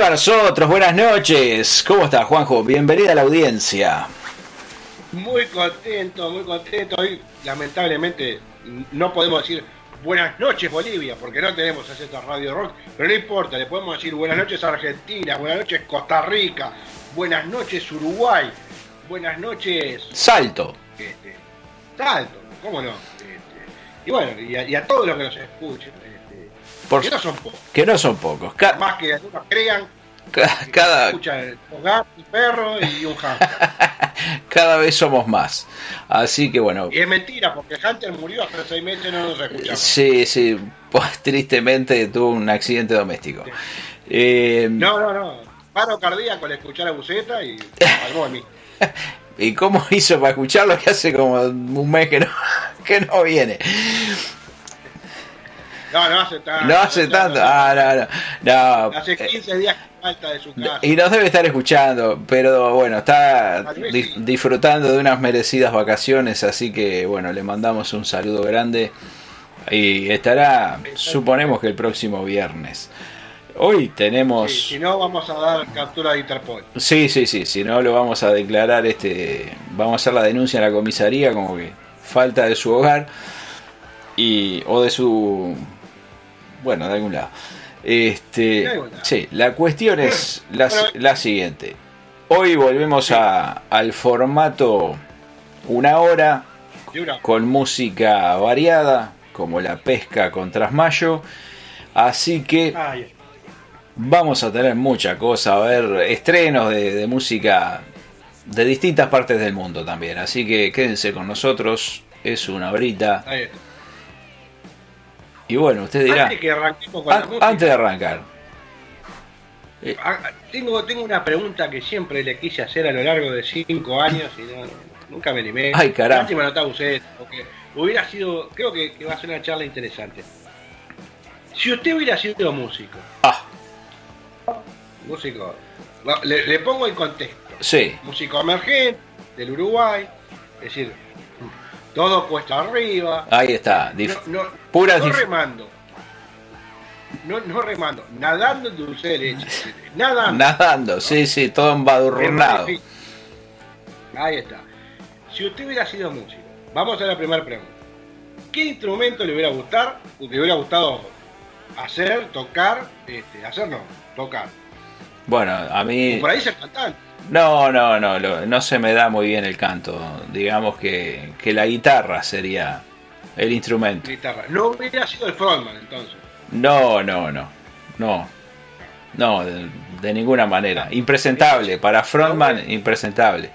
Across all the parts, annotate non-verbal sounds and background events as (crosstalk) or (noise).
Arriba nosotros, buenas noches. ¿Cómo está Juanjo? Bienvenida a la audiencia. Muy contento, muy contento. Hoy, lamentablemente, no podemos decir buenas noches Bolivia, porque no tenemos esta Radio Rock, pero no importa, le podemos decir buenas noches Argentina, buenas noches Costa Rica, buenas noches Uruguay, buenas noches Salto. este, Salto, ¿cómo no? Este, y bueno, y a, y a todos los que nos escuchen, Por- que no son pocos, Que no son pocos. Ca- más que algunos crean, ca- que cada, escuchan un gato, un perro y un (laughs) hamster. cada vez somos más. Así que bueno. Y es mentira, porque Hunter murió hace seis meses no nos escuchamos. Sí, sí. Pues, (laughs) tristemente tuvo un accidente doméstico. Eh, No, no, no. Paro cardíaco al escuchar a Buceta y algo de mí. (laughs) ¿Y cómo hizo para escucharlo? Que hace como un mes que no, que no viene. No, no hace tanto. No hace tanto. Ah, no, no. no. Hace 15 días que falta de su casa. Y nos debe estar escuchando, pero bueno, está di- disfrutando de unas merecidas vacaciones, así que bueno, le mandamos un saludo grande y estará, suponemos que el próximo viernes. Hoy tenemos... Sí, si no, vamos a dar captura de Interpol. Sí, sí, sí, si no lo vamos a declarar, este, vamos a hacer la denuncia en la comisaría como que falta de su hogar y o de su, bueno, de algún lado. Este, sí, la cuestión es la, la siguiente. Hoy volvemos a, al formato una hora con música variada, como la pesca con Trasmayo. Así que Vamos a tener mucha cosa, a ver estrenos de, de música de distintas partes del mundo también. Así que quédense con nosotros, es una horita. ahí está. Y bueno, usted dirá, Antes que arranquemos con la an- música, antes de arrancar, ah, tengo, tengo una pregunta que siempre le quise hacer a lo largo de 5 años y no, nunca me animé. Ay, caramba. Lástima no está Buceta, porque hubiera sido, creo que, que va a ser una charla interesante. Si usted hubiera sido músico, ah, músico, le, le pongo en contexto. sí, músico emergente del Uruguay, es decir, todo cuesta arriba, ahí está, no, no, no remando, no, no remando, nadando en dulce de leche, (laughs) nadando. nadando, sí, sí, todo embadurnado. Ahí está. Si usted hubiera sido músico, vamos a la primera pregunta. ¿Qué instrumento le hubiera gustado, le hubiera gustado hacer, tocar, este, hacer no, tocar? Bueno, a mí Por ahí ser cantante. No, no, no, no se me da muy bien el canto. Digamos que, que la guitarra sería el instrumento. guitarra. No hubiera sido el frontman entonces. No, no, no. No. No, de, de ninguna manera. Impresentable. Para Frontman, impresentable.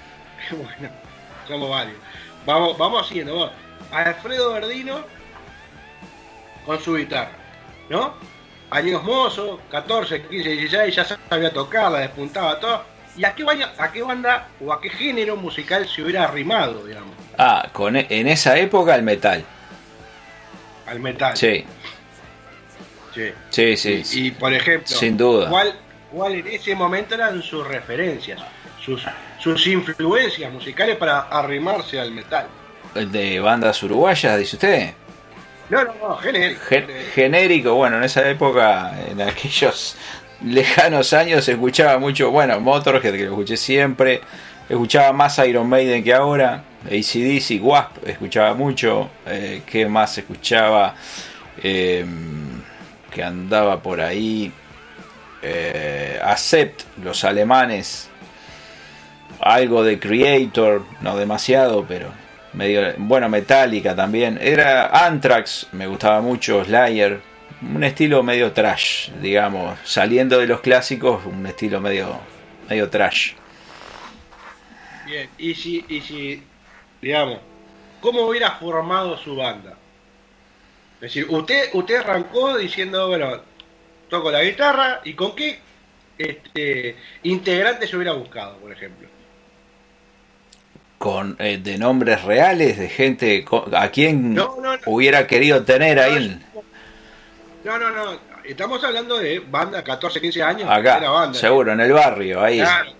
(laughs) bueno, somos varios. Vamos, vamos haciendo. vamos. Alfredo Verdino con su guitarra, ¿no? Años mozos, 14, 15, 16, ya sabía tocar, la despuntaba todo. ¿Y a qué, banda, a qué banda o a qué género musical se hubiera arrimado, digamos? Ah, con, e- en esa época el metal. Al metal. Sí, Sí. sí, sí. Y, sí. y, por ejemplo, Sin duda. ¿cuál, ¿cuál en ese momento eran sus referencias? Sus, sus influencias musicales para arrimarse al metal. De bandas uruguayas, dice usted. No, no, no, genérico. Gen- genérico, bueno, en esa época, en aquellos (laughs) lejanos años, escuchaba mucho, bueno, Motorhead, que lo escuché siempre, escuchaba más Iron Maiden que ahora, ACDC, Wasp, escuchaba mucho, eh, ¿qué más escuchaba? Eh, que andaba por ahí, eh, Accept, los alemanes, algo de Creator, no demasiado, pero medio bueno Metallica también era Anthrax me gustaba mucho Slayer un estilo medio trash digamos saliendo de los clásicos un estilo medio medio trash Bien, y si, y si, digamos, ¿cómo hubiera formado su banda? Es decir, usted, usted arrancó diciendo, bueno, toco la guitarra, ¿y con qué este, integrante se hubiera buscado, por ejemplo? Con eh, de nombres reales de gente co- a quien No, no, no. hubiera querido tener ahí No, no, no, estamos hablando de banda 14, 15 años. acá era banda. seguro en el barrio ahí Claro,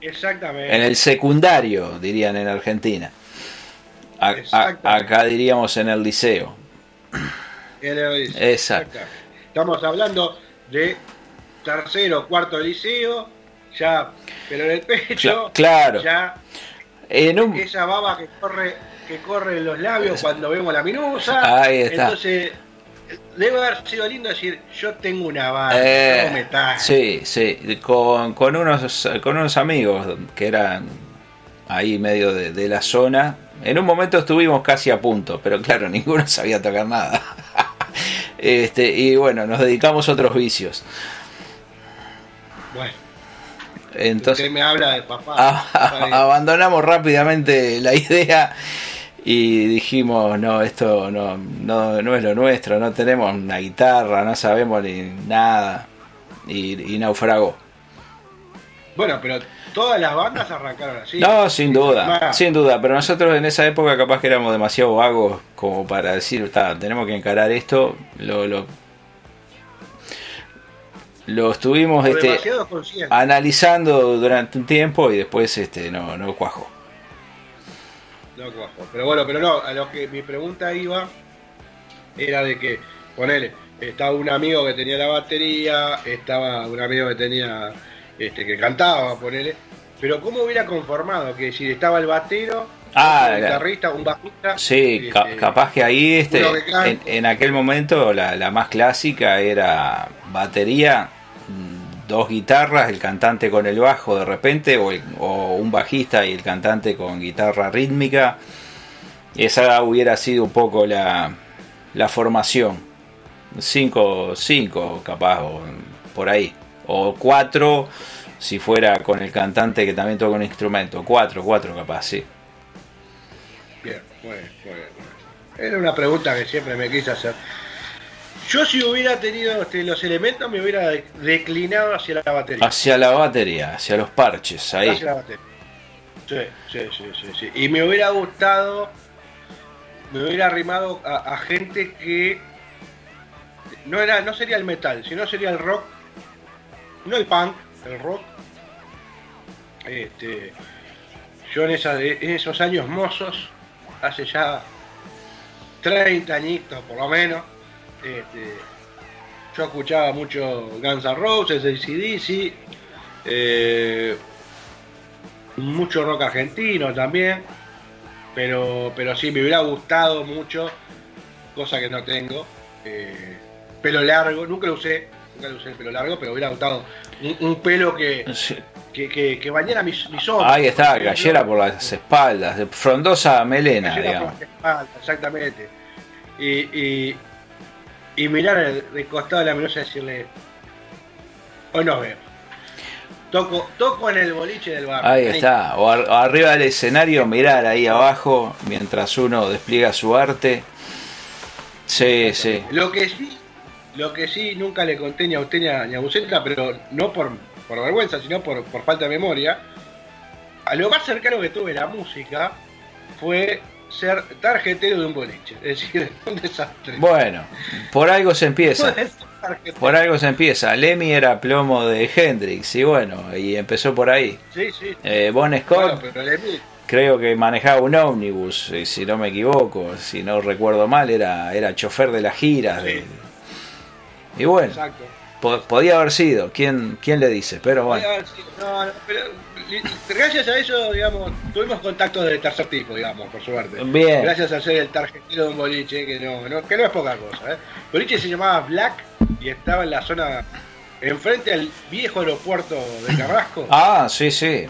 exactamente. en el secundario dirían en Argentina A- a- Exactamente. acá diríamos en el liceo En el liceo, Exacto. Estamos hablando de tercero, cuarto liceo, ya, pero en el pecho, Cla- claro. ya en un esa baba que corre, que corre en los labios cuando vemos la minusa. Ahí está. Entonces, debe haber sido lindo decir, yo tengo una banda, Eh, sí, sí, con, con, unos, con unos amigos que eran ahí medio de, de la zona. En un momento estuvimos casi a punto, pero claro, (laughs) ninguno sabía tocar nada. (laughs) este, y bueno, nos dedicamos a otros vicios. Bueno, Entonces usted me habla de papá. a- Está bien. abandonamos rápidamente la (laughs) idea y dijimos, no, esto no, no, no es lo nuestro, no tenemos una guitarra, no sabemos ni nada. Y, y naufragó. Bueno, pero todas las bandas arrancaron así. No, sin duda, sin duda, pero nosotros en esa época capaz que éramos demasiado vagos como para decir, "Ta, tenemos que encarar esto, lo, lo, lo estuvimos este, analizando durante un tiempo y después este no, no cuajó. No cuajo. Pero bueno, pero no, a lo que mi pregunta iba era de que, ponele, estaba un amigo que tenía la batería, estaba un amigo que tenía, este, que cantaba, ponele, pero ¿cómo hubiera conformado? Que si estaba el batero, Ah, un guitarrista, un bajista. Sí, ca- este, capaz que ahí este, que en, en aquel momento la, la más clásica era batería, dos guitarras, el cantante con el bajo de repente, o, un bajista y el cantante con guitarra rítmica. Esa hubiera sido un poco la, la formación. Cinco, cinco capaz, o por ahí. O cuatro si fuera con el cantante que también toca un instrumento. Cuatro, cuatro capaz, sí. Bien, muy bien, muy bien. Era una pregunta que siempre me quise hacer. Yo si hubiera tenido este, los elementos me hubiera de- declinado hacia la batería. Hacia la batería, hacia los parches, ahí. Hacia la batería. Sí, sí, sí, sí, sí. Y me hubiera gustado, me hubiera arrimado a, a gente que no era, no sería el metal, sino sería el rock, no el punk, el rock. Este, yo en, esa- en esos años mozos, hace ya 30 añitos por lo menos, este, yo escuchaba mucho Guns N' Roses, ACDC, eh, mucho rock argentino también, pero, pero sí, me hubiera gustado mucho, cosa que no tengo, eh, pelo largo, nunca lo usé, nunca lo usé el pelo largo, pero me hubiera gustado un, un pelo que, Sí. que, que, que bañara mis, mis hombros. Ahí está, gallera por las espaldas, frondosa melena, por digamos. la espalda, exactamente. Y, y, y mirar el, de costado de la menusa y decirle, hoy nos vemos. Toco, toco en el boliche del bar. Ahí está, o, ar- o arriba del escenario, mirar ahí abajo mientras uno despliega su arte. Sí, sí. Lo que sí, lo que sí nunca le conté ni a usted ni a, ni a Buceta, pero no por, por vergüenza, sino por, por falta de memoria, a lo más cercano que tuve la música fue ser tarjetero de un boliche. Es decir, (laughs) un desastre. Bueno, por algo se empieza. Por algo se empieza. Lemmy era plomo de Hendrix y bueno, y empezó por ahí. Sí, sí. Eh, Bon Scott Bueno, pero Lemmy- creo que manejaba un ómnibus, si no me equivoco, si no recuerdo mal, era, era chofer de las giras. de- Y bueno, po- podía haber sido, ¿quién, quién le dice? Pero bueno, Podía haber sido- No, no, pero gracias a eso, digamos, tuvimos contactos de tercer tipo, digamos, por suerte. Bien. Gracias a ser el tarjetero de un boliche, que no, no- que no es poca cosa. ¿eh? El boliche se llamaba Black y estaba en la zona enfrente al viejo aeropuerto de Carrasco. (clears throat) ah, sí, sí,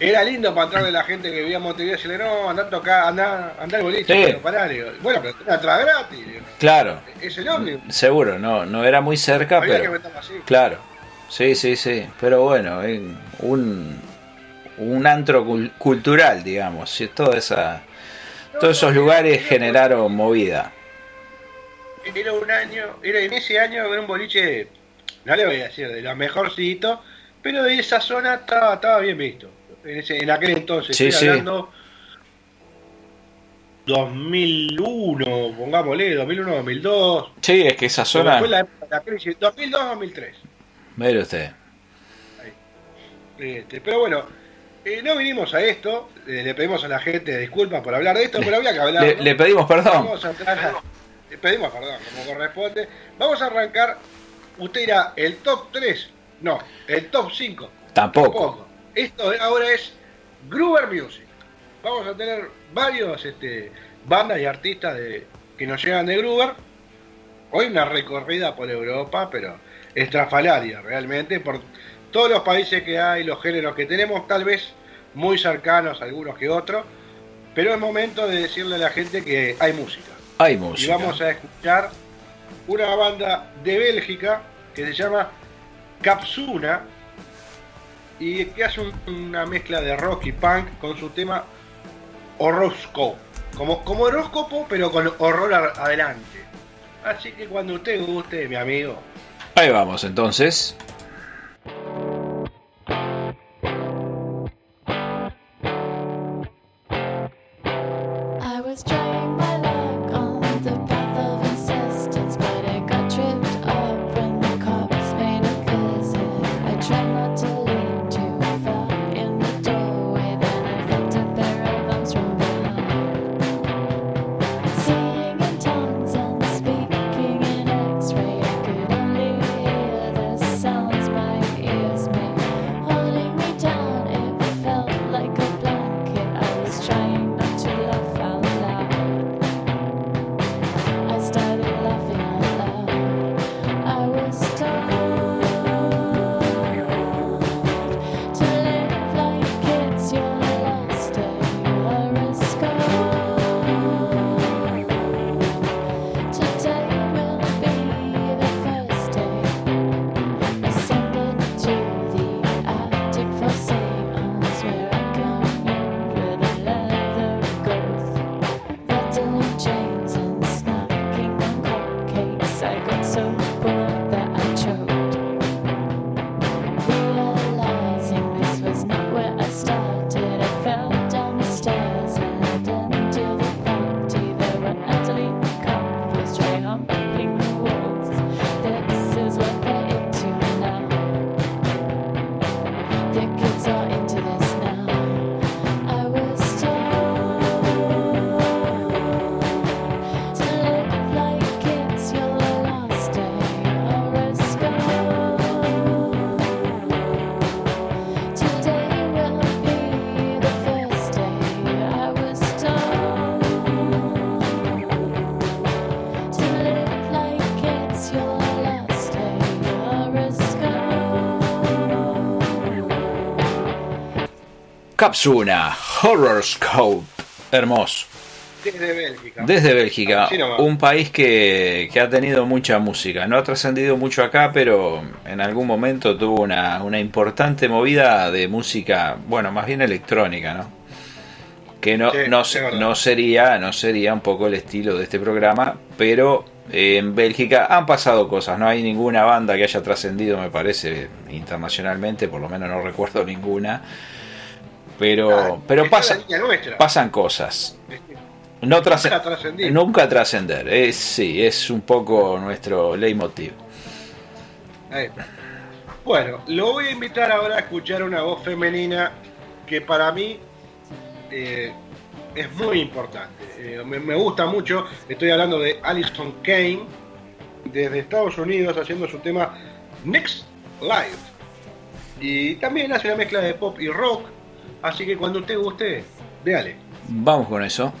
Era lindo para entrarle la gente que vivía en Montevideo y decirle, no, andá a tocar, andá, andá al boliche, Sí. pero pará, le digo, bueno, pero tenés atrás gratis. digo, claro, Es el ómnibus. seguro, no, no era muy cerca, Había pero así. claro, sí, sí, sí, pero bueno, en un, un antro cul- cultural, digamos, sí, toda esa, todos esos lugares generaron movida. Era un año, era en ese año era un boliche, no le voy a decir de lo mejorcito, pero de esa zona estaba, estaba bien visto. En, ese, en aquel entonces, Sí, estoy sí. hablando 2001, pongámosle, 2001, 2002. Sí, es que esa Fue zona, la época de la crisis, 2002, 2003. Mire usted, Este, pero bueno, eh, no vinimos a esto, eh, le pedimos a la gente disculpas por hablar de esto, pero había que hablar. le, le pedimos perdón. Vamos a entrar a- le pedimos perdón, como corresponde. Vamos a arrancar. Usted dirá, el top 3. No, el top 5. Tampoco. Esto ahora es Groover Music. Vamos a tener varios este, bandas y artistas de, que nos llegan de Groover. Hoy una recorrida por Europa, pero estrafalaria realmente, por todos los países que hay, los géneros que tenemos, tal vez muy cercanos algunos que otros, pero es momento de decirle a la gente que hay música. Hay Y música. vamos a escuchar una banda de Bélgica que se llama Capsuna y que hace un- una mezcla de rock y punk con su tema Horoscope. Como, como horóscopo, pero con horror adelante. Así que cuando usted guste, mi amigo, Ahí vamos entonces. Capsuna, Horoscope. Hermoso. desde Bélgica. Desde Bélgica, un país que, que ha tenido mucha música. No ha trascendido mucho acá, pero en algún momento tuvo una, una importante movida de música, bueno, más bien electrónica, ¿no? Que no, Sí, no, no sería, no sería un poco el estilo de este programa, pero eh, en Bélgica han pasado cosas, no hay ninguna banda que haya trascendido, me parece, internacionalmente, por lo menos no recuerdo ninguna. Pero, Ah, pero pasa- pasan cosas. No Nunca trascendir. Nunca trascender, es, sí, es un poco nuestro leitmotiv. Ahí. Bueno, lo voy a invitar ahora a escuchar una voz femenina que para mí eh, es muy importante. Eh, me, me gusta mucho. Estoy hablando de Alison Kane desde Estados Unidos haciendo su tema Next Life. Y también hace una mezcla de pop y rock. Así que cuando usted guste, véale. Vamos con eso.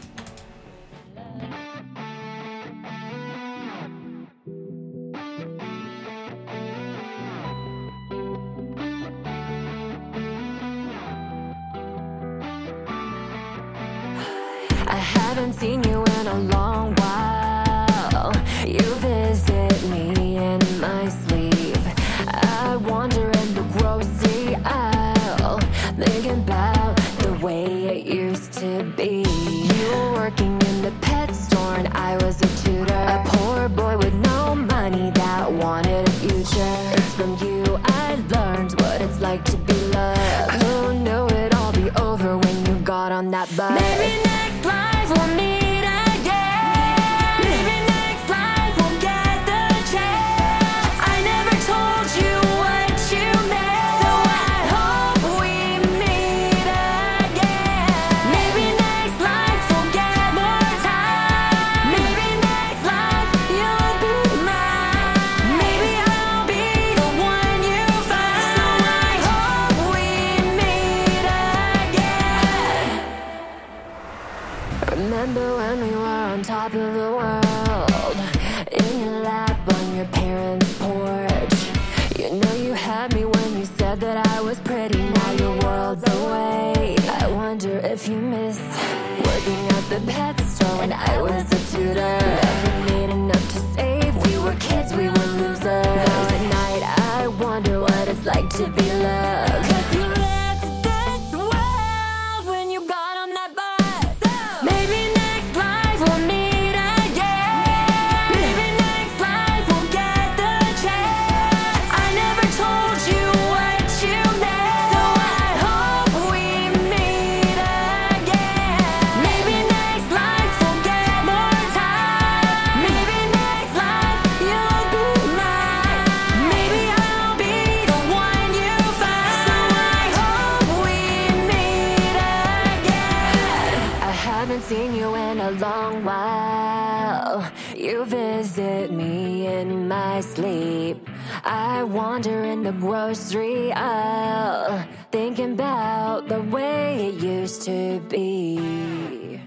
The grocery aisle, thinking about the way it used to be.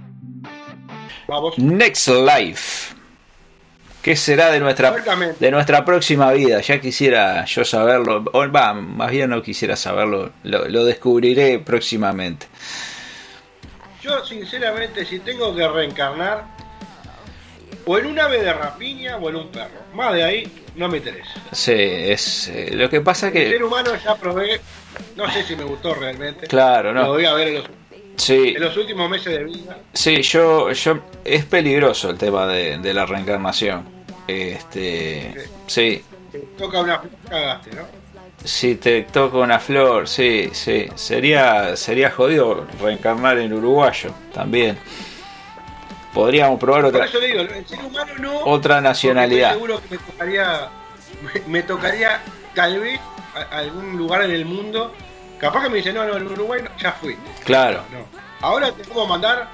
Vamos. Next Life. ¿Qué será de nuestra, de nuestra próxima vida? Ya quisiera yo saberlo. O, va, más bien no quisiera saberlo. Lo, lo descubriré próximamente. Yo, sinceramente, si tengo que reencarnar, o en un ave de rapiña o en un perro. Más de ahí no me interesa. Sí, es, eh, lo que pasa El ser que... humano ya probé, no sé si me gustó realmente. Claro, Lo no. voy a ver en los, Sí, en los últimos meses de vida. sí yo, yo... Es peligroso el tema de, de la reencarnación. Este... Sí, Te toca una cagaste, ¿no? Si te toca una flor, sí, sí. Sería, sería jodido reencarnar en uruguayo también. Podríamos probar otra, le digo, el ser humano no. otra nacionalidad. Seguro que me tocaría, me, me tocaría tal vez a- algún lugar en el mundo. Capaz que me dice, no, no, en Uruguay no, ya fui. Claro. No. Ahora te puedo mandar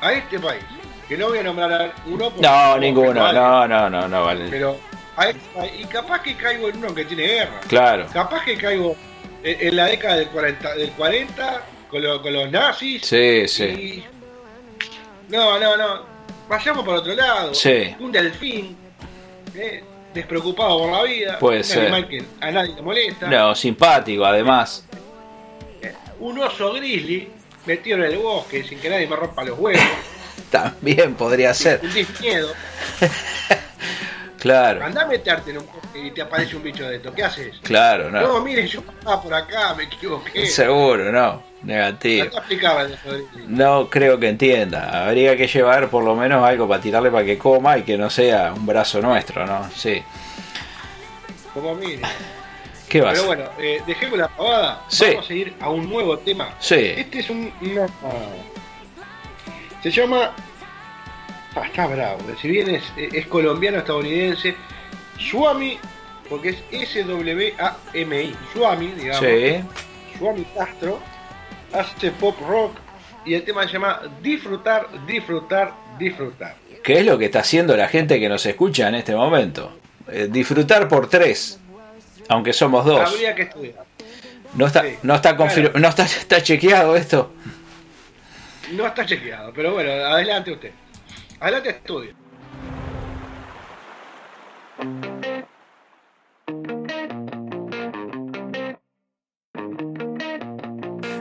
a este país. Que no voy a nombrar a uno. No, ninguno. vale, No, no, no, no vale. Pero a este país. Y capaz que caigo en uno que tiene guerra. Claro. Capaz que caigo en, en la década del 40, del 40 con, lo- con los nazis. Sí, sí. Y- No, no, no. Vayamos por otro lado. Sí. Un delfín. eh, despreocupado por la vida. Puede un ser. animal que a nadie le molesta. No, simpático además. Un oso grizzly metido en el bosque sin que nadie me rompa los huevos. (laughs) También podría ser. Un miedo. (laughs) Claro, Andá a meterte en un y te aparece un bicho de esto. ¿Qué haces? claro, No, no. mire, yo pasaba por acá, me equivoqué. Seguro, no. Negativo. No creo que entienda. Habría que llevar por lo menos algo para tirarle para que coma y que no sea un brazo nuestro, ¿no? Sí. Como mire. ¿Qué vas? Pero bueno, eh, dejemos la pavada. Sí. Vamos a ir a un nuevo tema. Sí. Este es un. se llama. Ah, está bravo. Si bien es, es colombiano estadounidense, Swami, porque es S-W-A-M-I. Swami, digamos. Sí. Swami Castro hace pop rock y el tema se llama Disfrutar, disfrutar, disfrutar. ¿Qué es lo que está haciendo la gente que nos escucha en este momento? Eh, disfrutar por tres. Aunque somos dos. Habría que estudiar. No está, Sí. no está confir- Bueno. no está, está chequeado esto. No está chequeado, pero bueno, adelante usted. Adelante estudio.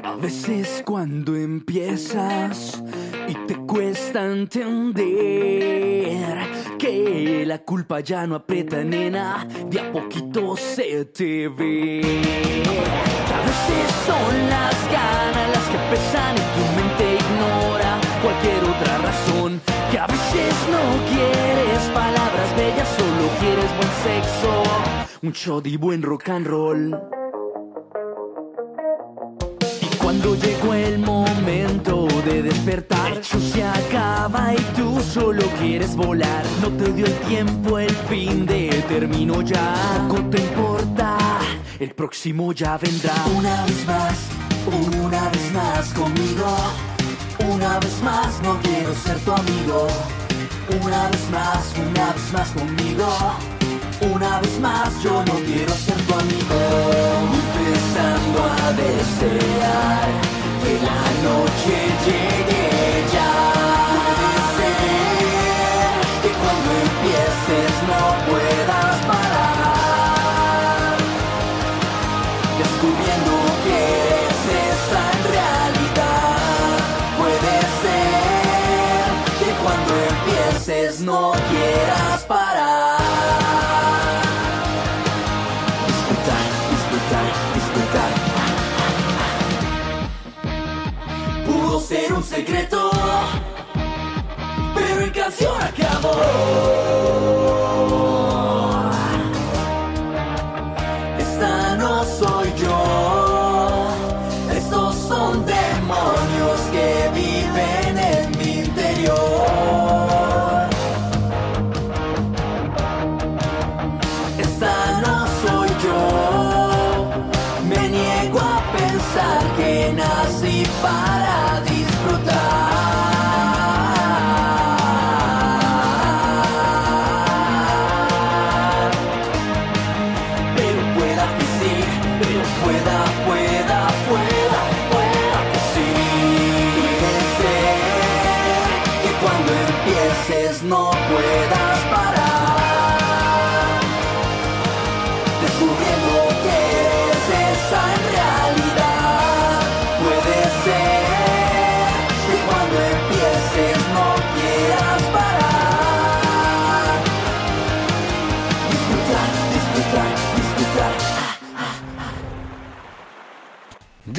A veces cuando empiezas y te cuesta entender que la culpa ya no aprieta, nena, de a poquito se te ve. A veces son las no quieres palabras bellas, solo quieres buen sexo, un shot y buen rock and roll. Y cuando llegó el momento de despertar, se acaba y tú solo quieres volar. No te dio el tiempo, el fin de terminó ya. Poco te importa, el próximo ya vendrá. Una vez más, una vez más conmigo. Una vez más, no quiero ser tu amigo. Una vez más, una vez más conmigo. Una vez más, yo no quiero ser tu amigo. Empezando a desear que la noche llegue secreto, pero en canción acabó.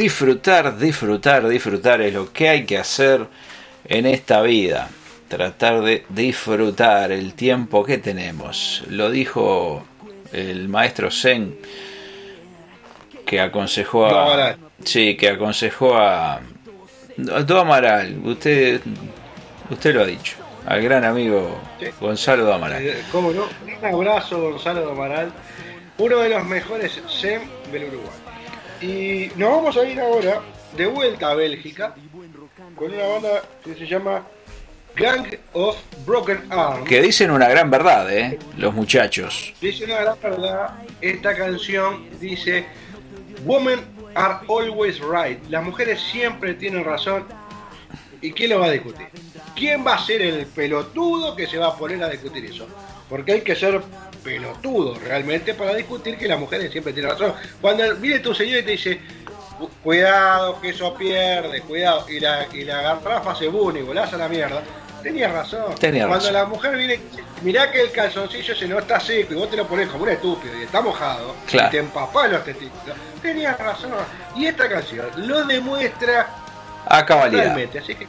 Disfrutar, disfrutar, disfrutar es lo que hay que hacer en esta vida. Tratar de disfrutar el tiempo que tenemos. Lo dijo el maestro Zen que aconsejó a sí, que aconsejó a Do Amaral, usted usted lo ha dicho, al gran amigo Sí. Gonzalo Do Amaral. ¿Cómo no? Un abrazo, Gonzalo Amaral, uno de los mejores SEM del Uruguay. Y nos vamos a ir ahora de vuelta a Bélgica con una banda que se llama Gang of Broken Arms. Que dicen una gran verdad, eh, los muchachos. Dice una gran verdad, esta canción dice, Women are always right. Las mujeres siempre tienen razón. ¿Y quién lo va a discutir? ¿Quién va a ser el pelotudo que se va a poner a discutir eso? Porque hay que ser pelotudo realmente para discutir que las mujeres siempre tienen razón. Cuando viene tu señor y te dice, "Cu- cuidado que eso pierde, cuidado, y la, y la garrafa se bune y volás a la mierda, Tenías razón. Tenías Cuando razón. la mujer viene, mirá que el calzoncillo se no está seco y vos te lo pones como un estúpido y está mojado Claro. y te empapás los testículos. Tenías razón. Y esta canción lo demuestra A cabalidad. totalmente. Así que,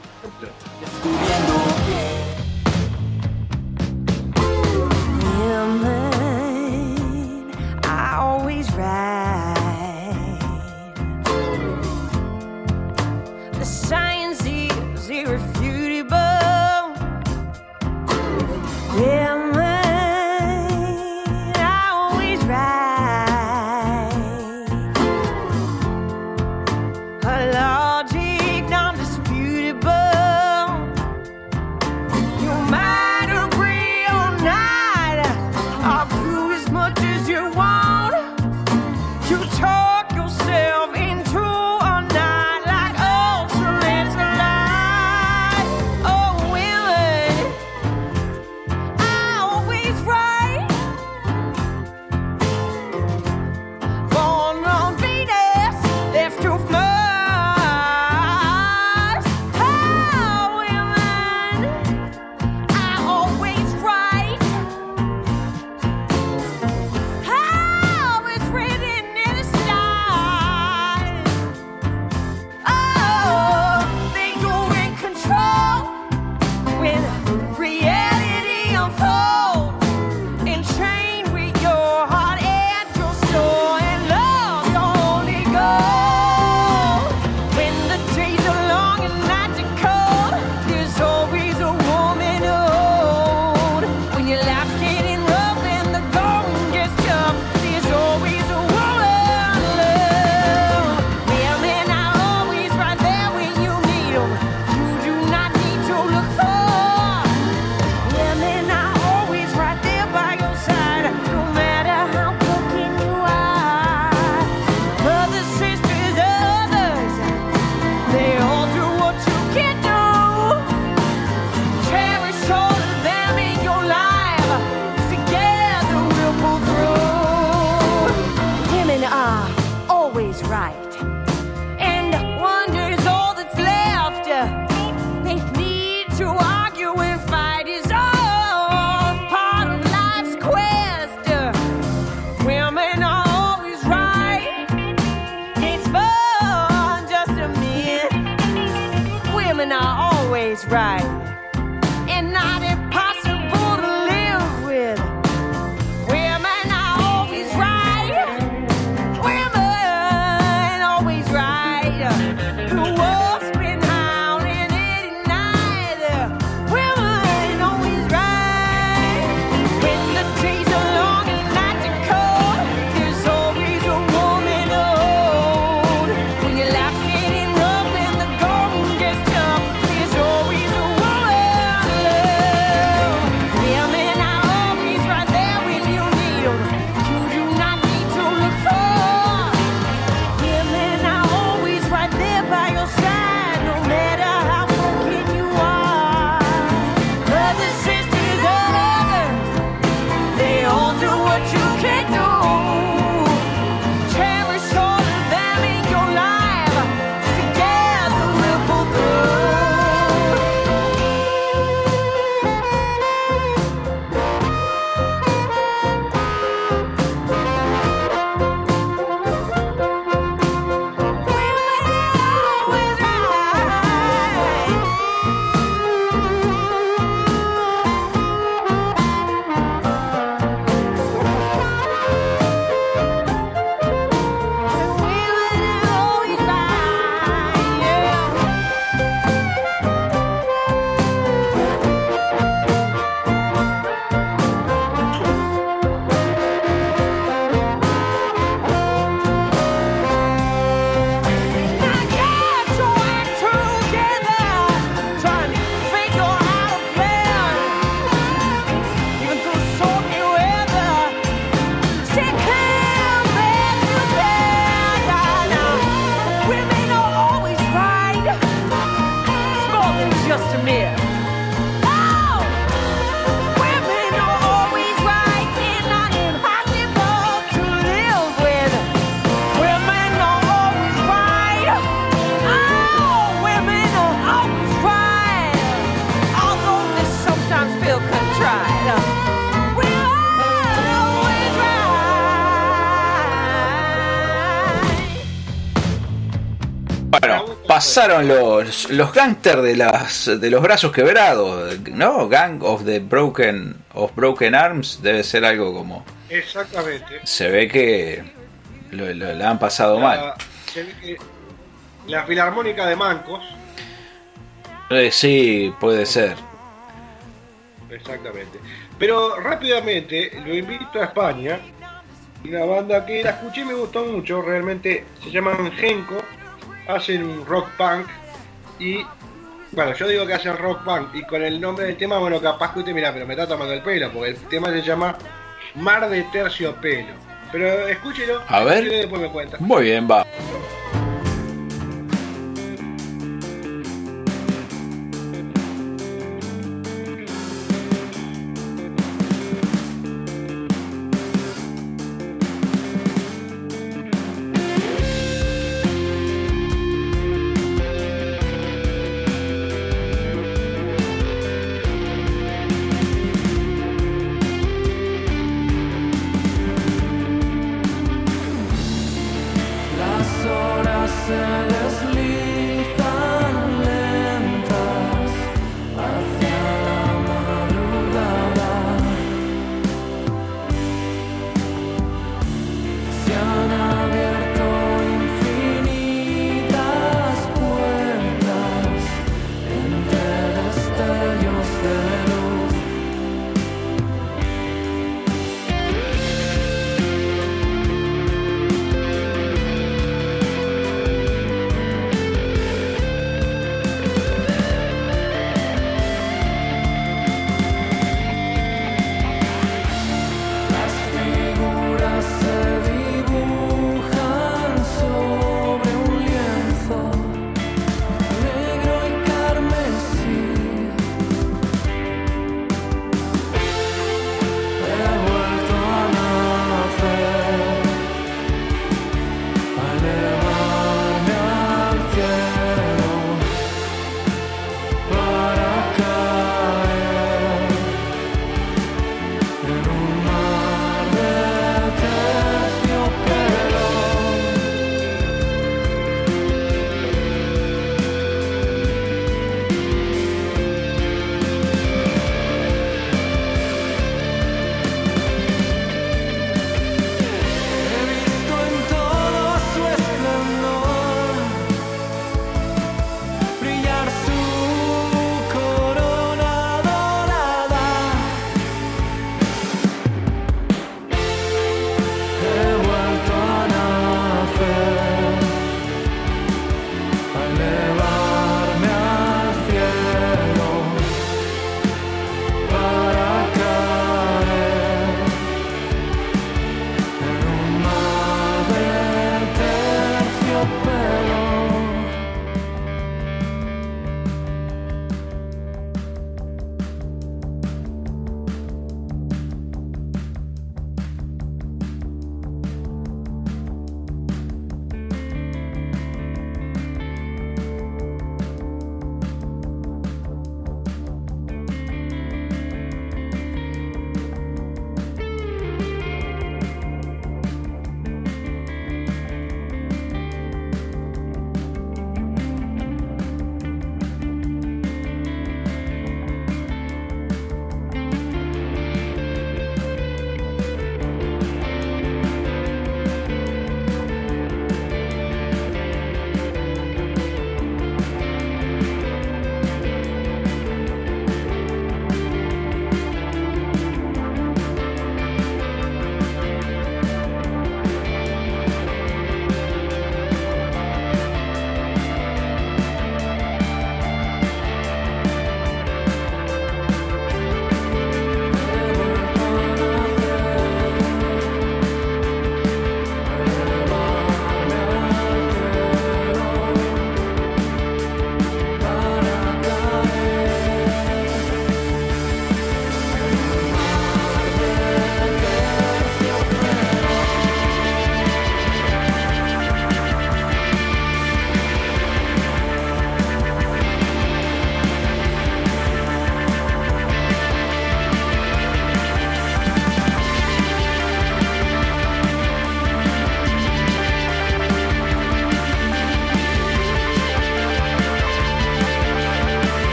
pasaron los, los gangsters de las de los brazos quebrados, ¿no? Gang of the Broken of Broken Arms debe ser algo como Exactamente. se ve que lo, lo- la han pasado mal. Se ve que la Filarmónica de Mancos, Eh, sí, puede ser. exactamente. Pero rápidamente lo invito a España, una banda que la escuché y me gustó mucho, realmente se llaman Genko, hacen un rock punk y bueno, yo digo que hacen rock punk y con el nombre del tema, bueno, capaz que usted mira, pero me está tomando el pelo, porque el tema se llama Mar de Terciopelo. Pero escúchelo, A ver. y después me cuenta. Muy bien, va.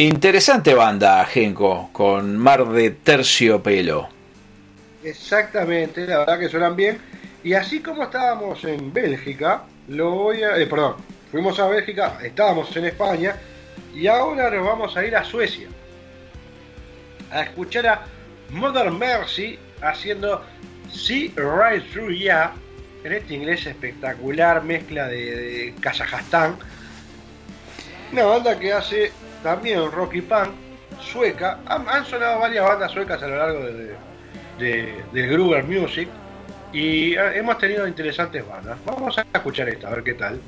Interesante banda, Genko, con Mar de Terciopelo. Exactamente, la verdad que suenan bien. Y así como estábamos en Bélgica, lo voy a. eh, perdón, fuimos a Bélgica, estábamos en España y ahora nos vamos a ir a Suecia a escuchar a Mother Mercy haciendo See Right Through Ya en este inglés espectacular, mezcla de, de Kazajstán. Una banda que hace también rock y punk sueca. Han, sonado varias bandas suecas a lo largo de, de- del Gruber Music y eh, hemos tenido interesantes bandas. Vamos a escuchar esta, a ver qué tal.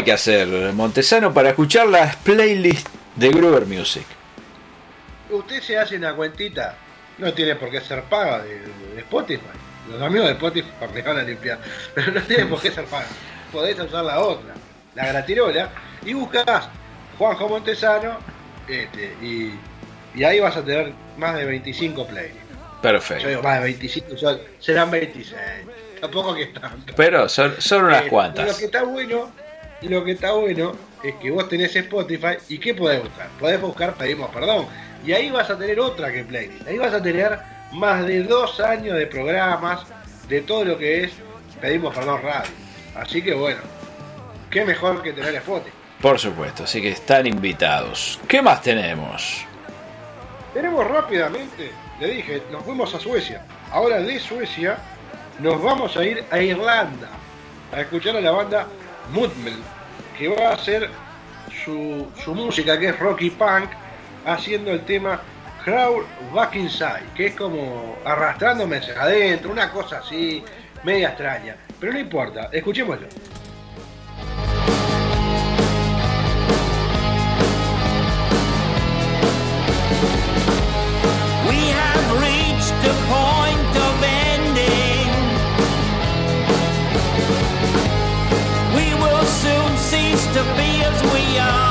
Hay que hacer, Montesano, para escuchar las playlists de Gruber Music? Usted se hace una cuentita, no tiene por qué ser paga de, de Spotify. Los amigos de Spotify (laughs) me van a limpiar, pero no tiene por qué ser paga. Podés usar la otra, la gratirola, y buscás Juanjo Montesano, este, y, y ahí vas a tener más de 25 playlists. Yo Perfecto. digo más de 25, son- serán 26. Tampoco que tanto. Pero son, son unas Eh, Lo cuantas. que está bueno, lo que está bueno es que vos tenés Spotify y ¿qué podés buscar? Podés buscar Pedimos Perdón. Y ahí vas a tener otra que playlist. Ahí vas a tener más de dos años de programas de todo lo que es Pedimos Perdón Radio. Así que bueno, qué mejor que tener Spotify. Por supuesto, así que están invitados. ¿Qué más tenemos? Tenemos rápidamente, le dije, nos fuimos a Suecia. Ahora de Suecia nos vamos a ir a Irlanda a escuchar a la banda Mudmel, que va a hacer su, su música, que es rock y punk, haciendo el tema Crawl Back Inside, que es como arrastrándome hacia adentro, una cosa así, media extraña. Pero no importa, escuchémoslo. We to be as we are.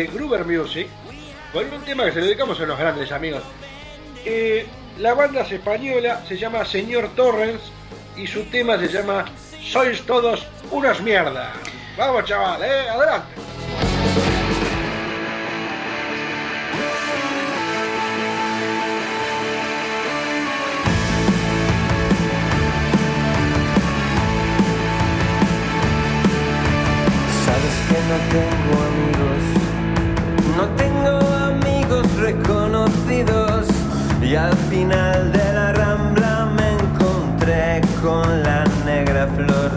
De Gruber Music con un tema que se dedicamos a los grandes amigos. Eh, la banda es española, se llama Señor Torrens y su tema se llama Sois todos unas mierdas. Vamos chaval, eh, adelante. Sabes que no tengo no tengo amigos reconocidos y al final de la rambla me encontré con la negra flor.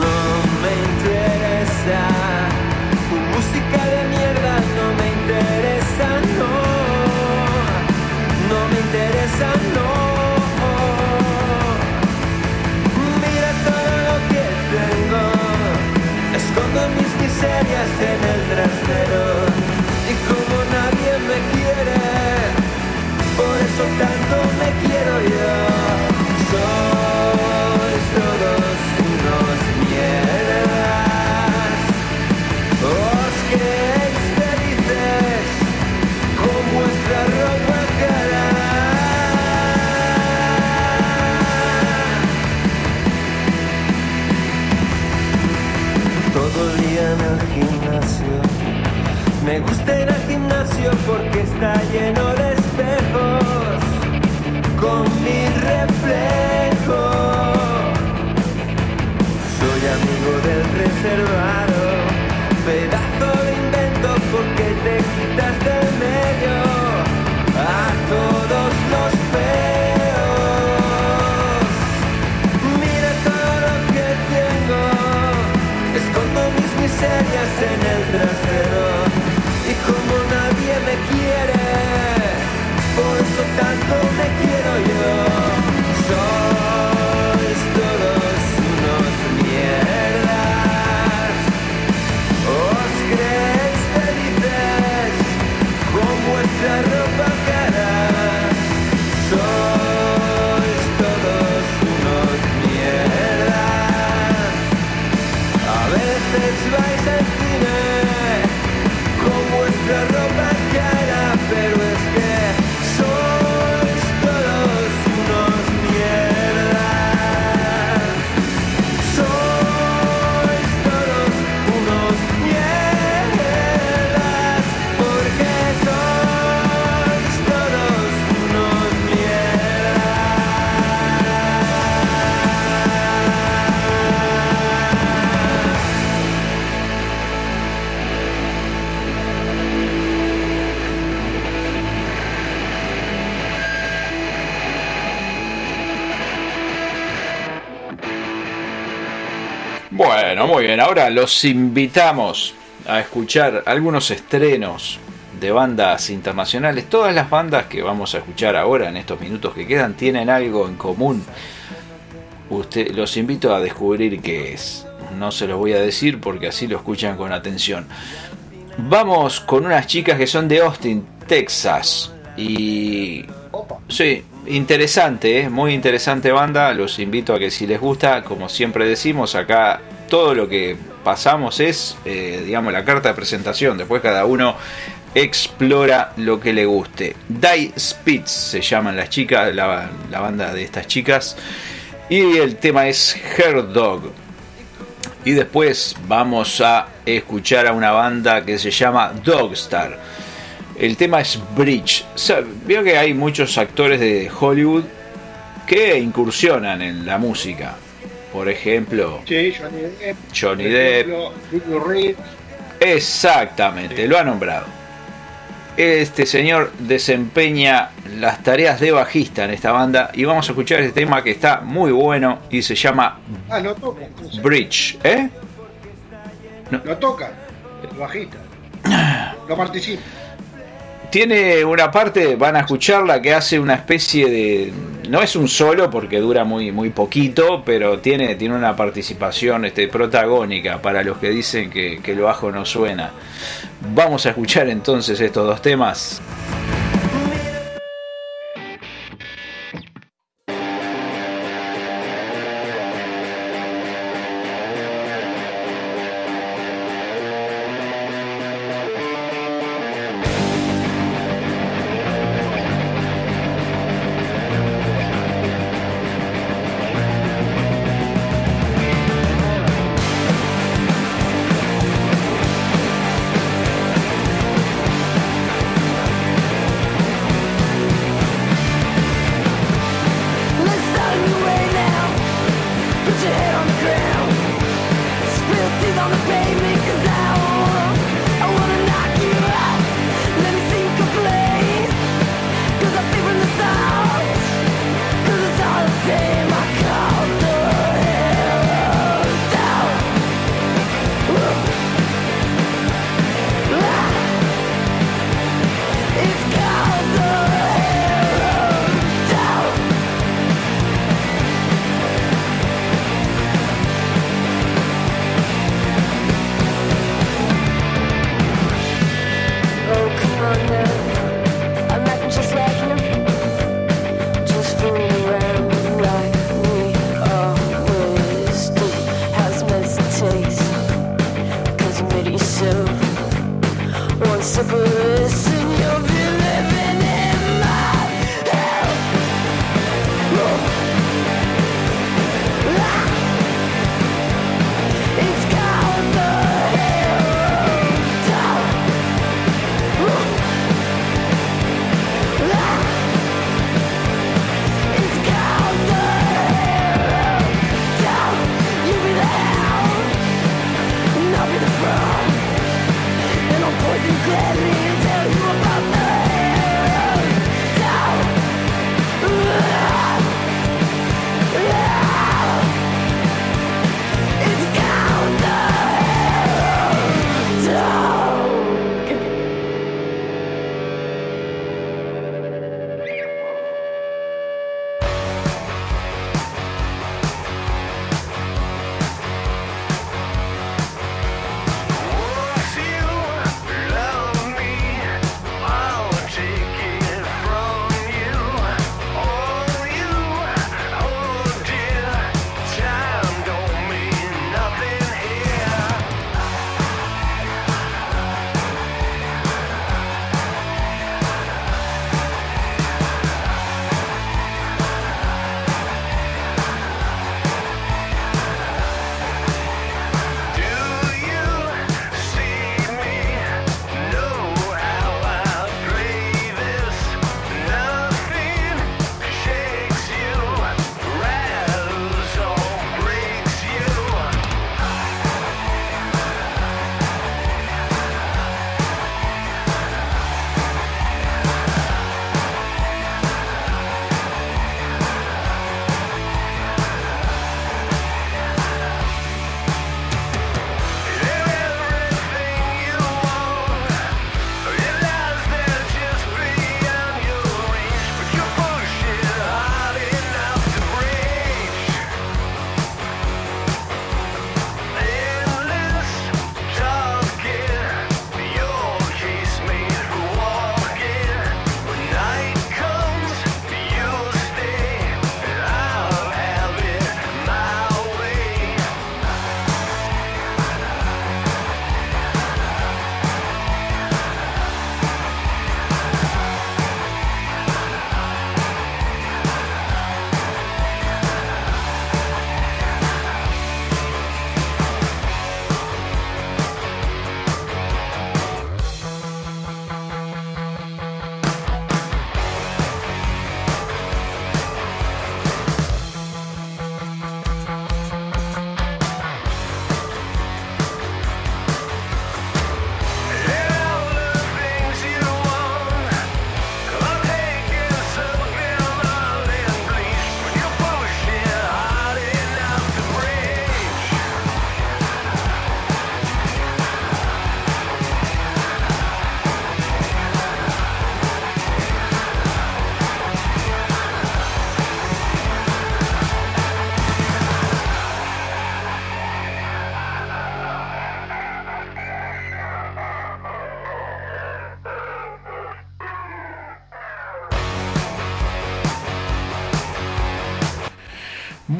No me interesa, Ahora los invitamos a escuchar algunos estrenos de bandas internacionales. Todas las bandas que vamos a escuchar ahora en estos minutos que quedan tienen algo en común. Usted, los invito a descubrir qué es. No se los voy a decir porque así lo escuchan con atención. Vamos con unas chicas que son de Austin, Texas. Y Sí, interesante, ¿eh? muy interesante banda. Los invito a que si les gusta, como siempre decimos, acá todo lo que pasamos es, eh, digamos, la carta de presentación. Después cada uno explora lo que le guste. Die Spitz se llaman las chicas, la, banda de estas chicas. Y el tema es Her Dog. Y después vamos a escuchar a una banda que se llama Dogstar. El tema es Bridge. Veo que hay muchos actores de Hollywood que incursionan en la música. Por ejemplo, Sí, Johnny Depp. Johnny Depp. ejemplo. Exactamente, lo ha nombrado. Este señor desempeña las tareas de bajista en esta banda y vamos a escuchar este tema que está muy bueno y se llama Ah, no toca. Bridge. ¿Eh? No toca. El bajista. (clears throat) No participa. Tiene una parte, van a escucharla, que hace una especie de. No es un solo porque dura muy, muy poquito, pero tiene, tiene una participación este, protagónica para los que dicen que, que lo bajo no suena. Vamos a escuchar entonces estos dos temas.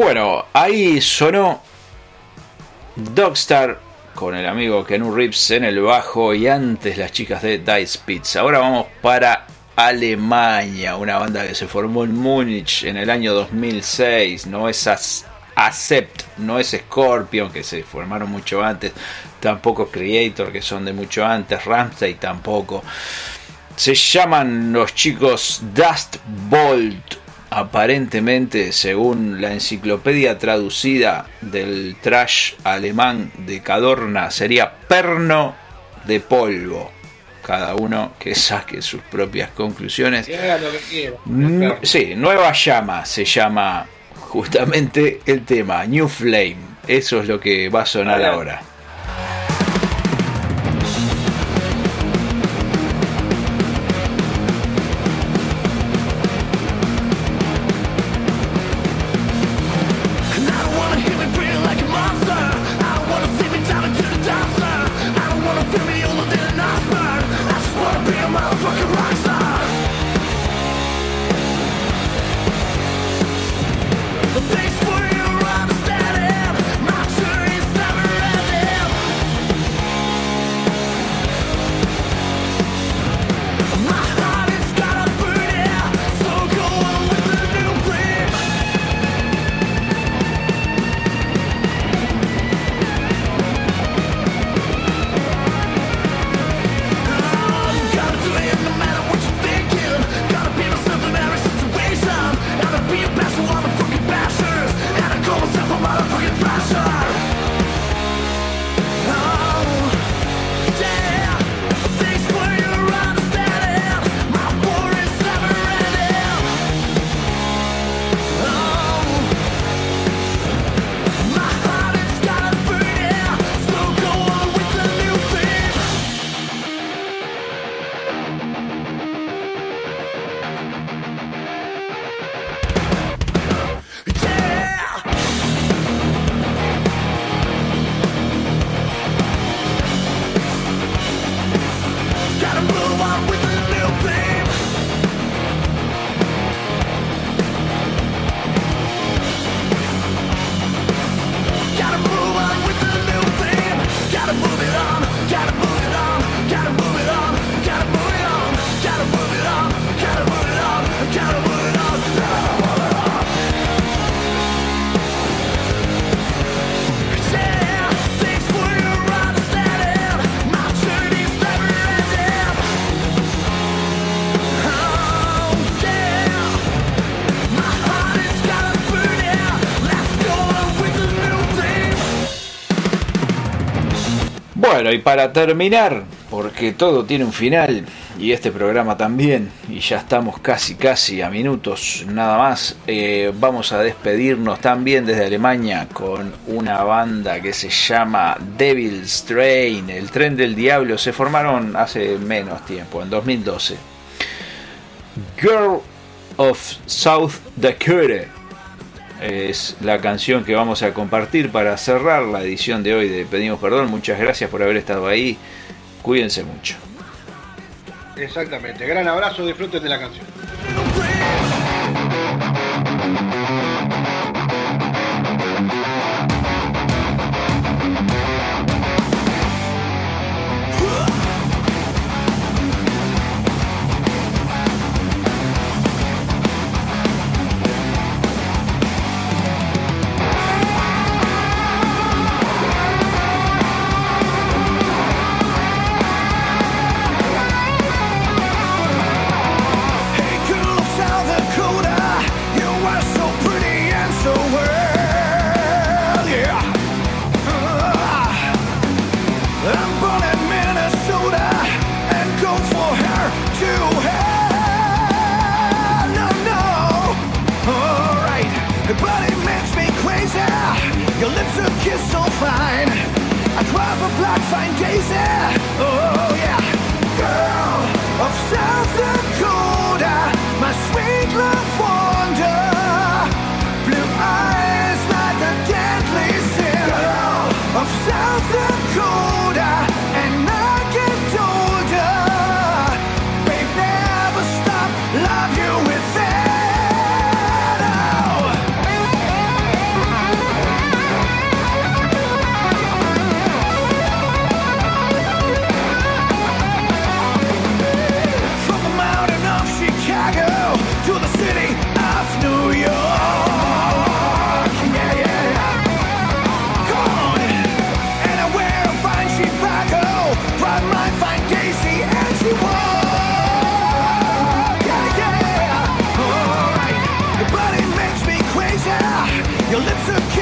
Bueno, ahí sonó Dogstar con el amigo Kenu Reeves en el bajo y antes las chicas de Dice Pizza. Ahora vamos para Alemania, una banda que se formó en Múnich en el año 2006. No es Accept, no es Scorpion, que se formaron mucho antes. Tampoco Creator, que son de mucho antes. Ramsey tampoco. Se llaman los chicos Dust Bolt. Aparentemente, según la enciclopedia traducida del trash alemán de Cadorna, sería perno de polvo. Cada uno que saque sus propias conclusiones. Lo que quiera. Nu- Sí, Nueva Llama se llama justamente el tema, New Flame. Eso es lo que va a sonar ahora. Y para terminar, porque todo tiene un final, y este programa también, y ya estamos casi casi a minutos nada más, eh, vamos a despedirnos también desde Alemania con una banda que se llama Devil's Train, el tren del diablo, se formaron hace menos tiempo, en 2012. Girl of South Dakota es la canción que vamos a compartir para cerrar la edición de hoy de Pedimos Perdón. Muchas gracias por haber estado ahí. Cuídense mucho. Exactamente. Gran abrazo, disfruten de la canción.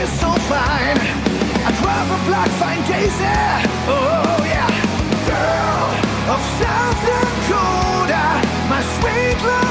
is so fine. I drive a black fine daisy. Oh yeah, girl of South Dakota, my sweet love.